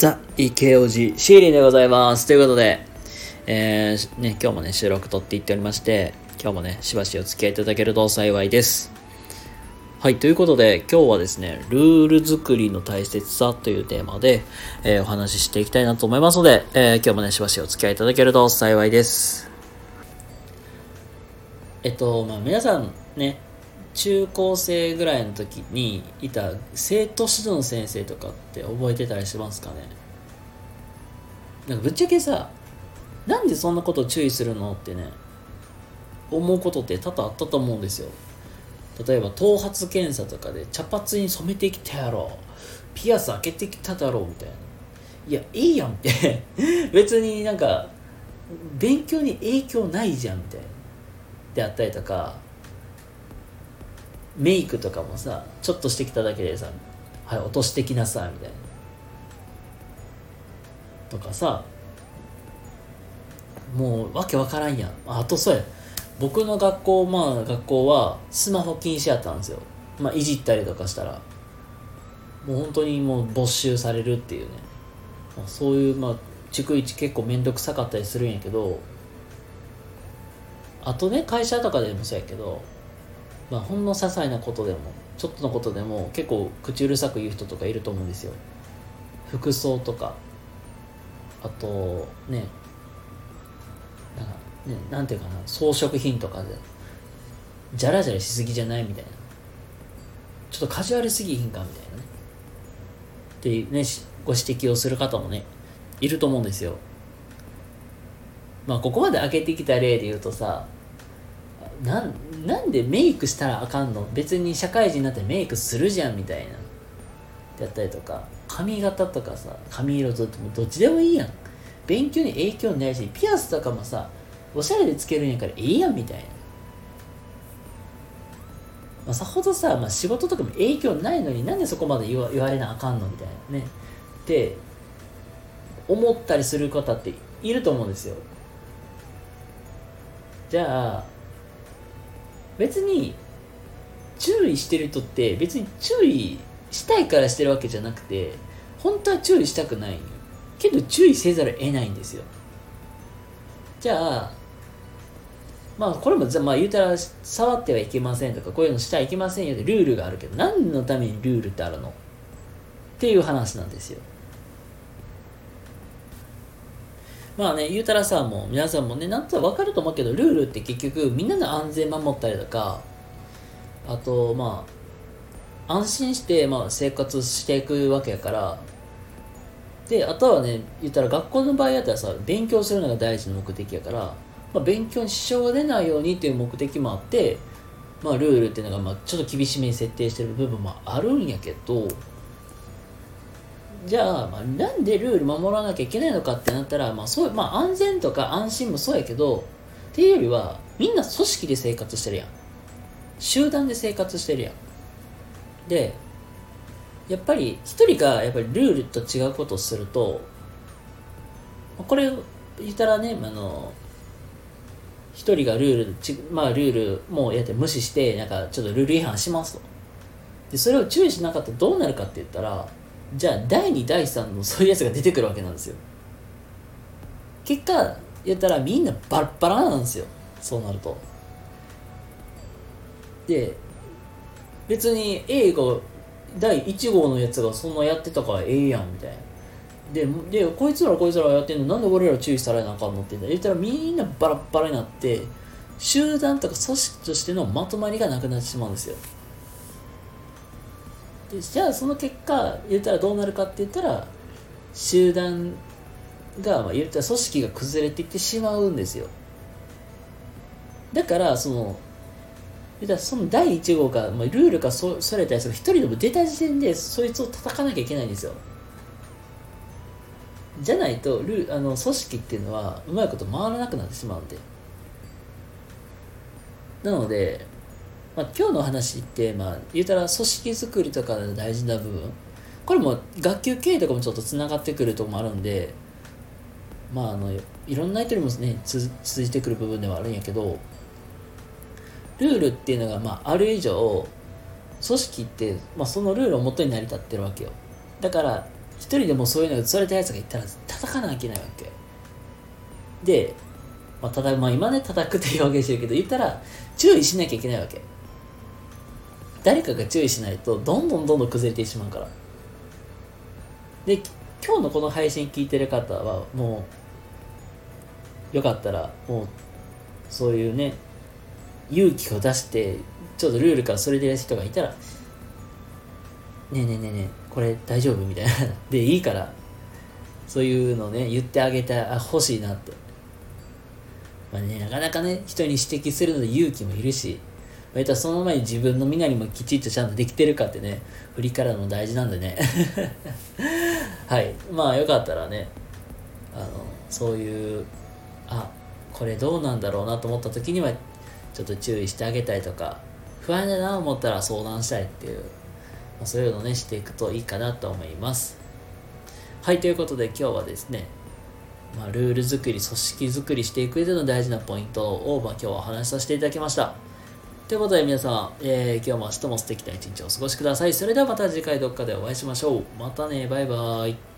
ザ・イケオジシーリンでございます。ということで、えー、ね、今日もね、収録撮っていっておりまして、今日もね、しばしお付き合いいただけると幸いです。はい、ということで、今日はですね、ルール作りの大切さというテーマで、えーお話ししていきたいなと思いますので、えー今日もね、しばしお付き合いいただけると幸いです。えっと、まあ、皆さんね、中高生ぐらいの時にいた生徒指導の先生とかって覚えてたりしますかね？なんかぶっちゃけさなんでそんなこと注意するのってね思うことって多々あったと思うんですよ。例えば頭髪検査とかで茶髪に染めてきたやろ。ピアス開けてきただろうみたいな。いやいいやんって。別になんか勉強に影響ないじゃんみたいな。であったりとかメイクとかもさちょっとしてきただけでさ「はい落としてきなさい」みたいな。とかさもうわけわからんやん。あとそうや。僕の学校まあ学校はスマホ禁止やったんですよ。まあいじったりとかしたら。もう本当にもう没収されるっていうね、まあ、そういうまあ逐一結構面倒くさかったりするんやけど。あとね会社とかでもそうやけどまあほんの些細なことでもちょっとのことでも結構口うるさく言う人とかいると思うんですよ。服装とか。あとねなんかねなんていうかな装飾品とかでじゃらじゃらしすぎじゃないみたいな。ちょっとカジュアルすぎひんかみたいなね。っていうねご指摘をする方もねいると思うんですよ。まあここまで開けてきた例で言うとさなんなんでメイクしたらあかんの？別に社会人になってメイクするじゃんみたいな。やったりとか髪型とかさ髪色とどっちでもいいやん。勉強に影響ないしピアスとかもさおしゃれでつけるんやからええやんみたいな、まあ、さほどさ、まあ、仕事とかも影響ないのになんでそこまで言わ言われなあかんのみたいな。ね。って思ったりする方っていると思うんですよ。じゃあ別に注意してる人って別に注意したいからしてるわけじゃなくて本当は注意したくないけど注意せざるを得ないんですよ。じゃあまあこれもまあ言うたら触ってはいけませんとかこういうのしたらいけませんよってルールがあるけど何のためにルールってあるの？っていう話なんですよ。まあね、言うたらさ、もう皆さんもね、なんとなくわかると思うけど、ルールって結局みんなの安全守ったりとか、あと、まあ、安心して、まあ、生活していくわけやから、で、あとはね、言ったら学校の場合だったらさ、勉強するのが大事な目的やから、まあ、勉強に支障が出ないようにっていう目的もあって、まあ、ルールっていうのが、まあ、ちょっと厳しめに設定してる部分もあるんやけど、じゃあ、まあ、なんでルール守らなきゃいけないのかってなったら、まあそうまあ、安全とか安心もそうやけどっていうよりはみんな組織で生活してるやん。集団で生活してるやん。でやっぱり一人がやっぱりルールと違うことをするとこれ言ったらねあの一人がルールちまあルールもうやって無視してなんかちょっとルール違反しますと。でそれを注意しなかったらどうなるかって言ったらじゃあ第2第3のそういうやつが出てくるわけなんですよ。結果言ったらみんなバラバラなんですよ。そうなると。で別に英語第1号のやつがそんなやってたからええやんみたいな。ででこいつらこいつらやってんの。なんで俺ら注意されなあかんのって言ったらみんなバラバラになって集団とか組織としてのまとまりがなくなってしまうんですよ。でじゃあその結果言ったらどうなるかって言ったら集団が、まあ、言ったら組織が崩れていってしまうんですよ。だからその言ったらその第1号が、まあ、ルールがそそれたやつが一人でも出た時点でそいつを叩かなきゃいけないんですよ。じゃないとルあの組織っていうのはうまいこと回らなくなってしまうんで。なのでまあ、今日の話って、まあ、言うたら組織作りとかで大事な部分。これも学級経営とかもちょっとつながってくるとこもあるんでまああのいろんな人にもねつ続いてくる部分ではあるんやけどルールっていうのが、まあ、ある以上組織って、まあ、そのルールを元に成り立ってるわけよ。だから一人でもそういうのが釣れたやつがいたら叩かなきゃいけないわけ。で、まあ、ただまあ今ね叩くって表現してるけど言ったら注意しなきゃいけないわけ。誰かが注意しないとどんどんどんどん崩れてしまうから。で今日のこの配信聞いてる方はもうよかったらもうそういうね勇気を出してちょっとルールからそれでやる人がいたらねえねえねえねえこれ大丈夫みたいな。でいいからそういうのね言ってあげてほしいなって。まあねなかなかね人に指摘するので勇気もいるし。またその前に自分の身なりもきちっとちゃんとできてるかってね振り返るの大事なんでね。はい。まあよかったらねあのそういうあこれどうなんだろうなと思った時にはちょっと注意してあげたいとか不安だなと思ったら相談したいっていう、まあ、そういうのをねしていくといいかなと思います。はいということで今日はですねまあ、ルール作り、組織作りしていく上での大事なポイントを、まあ、今日はお話しさせていただきました。ということで皆さん、えー、今日も明日も素敵な一日をお過ごしください。それではまた次回どっかでお会いしましょう。またね、バイバーイ。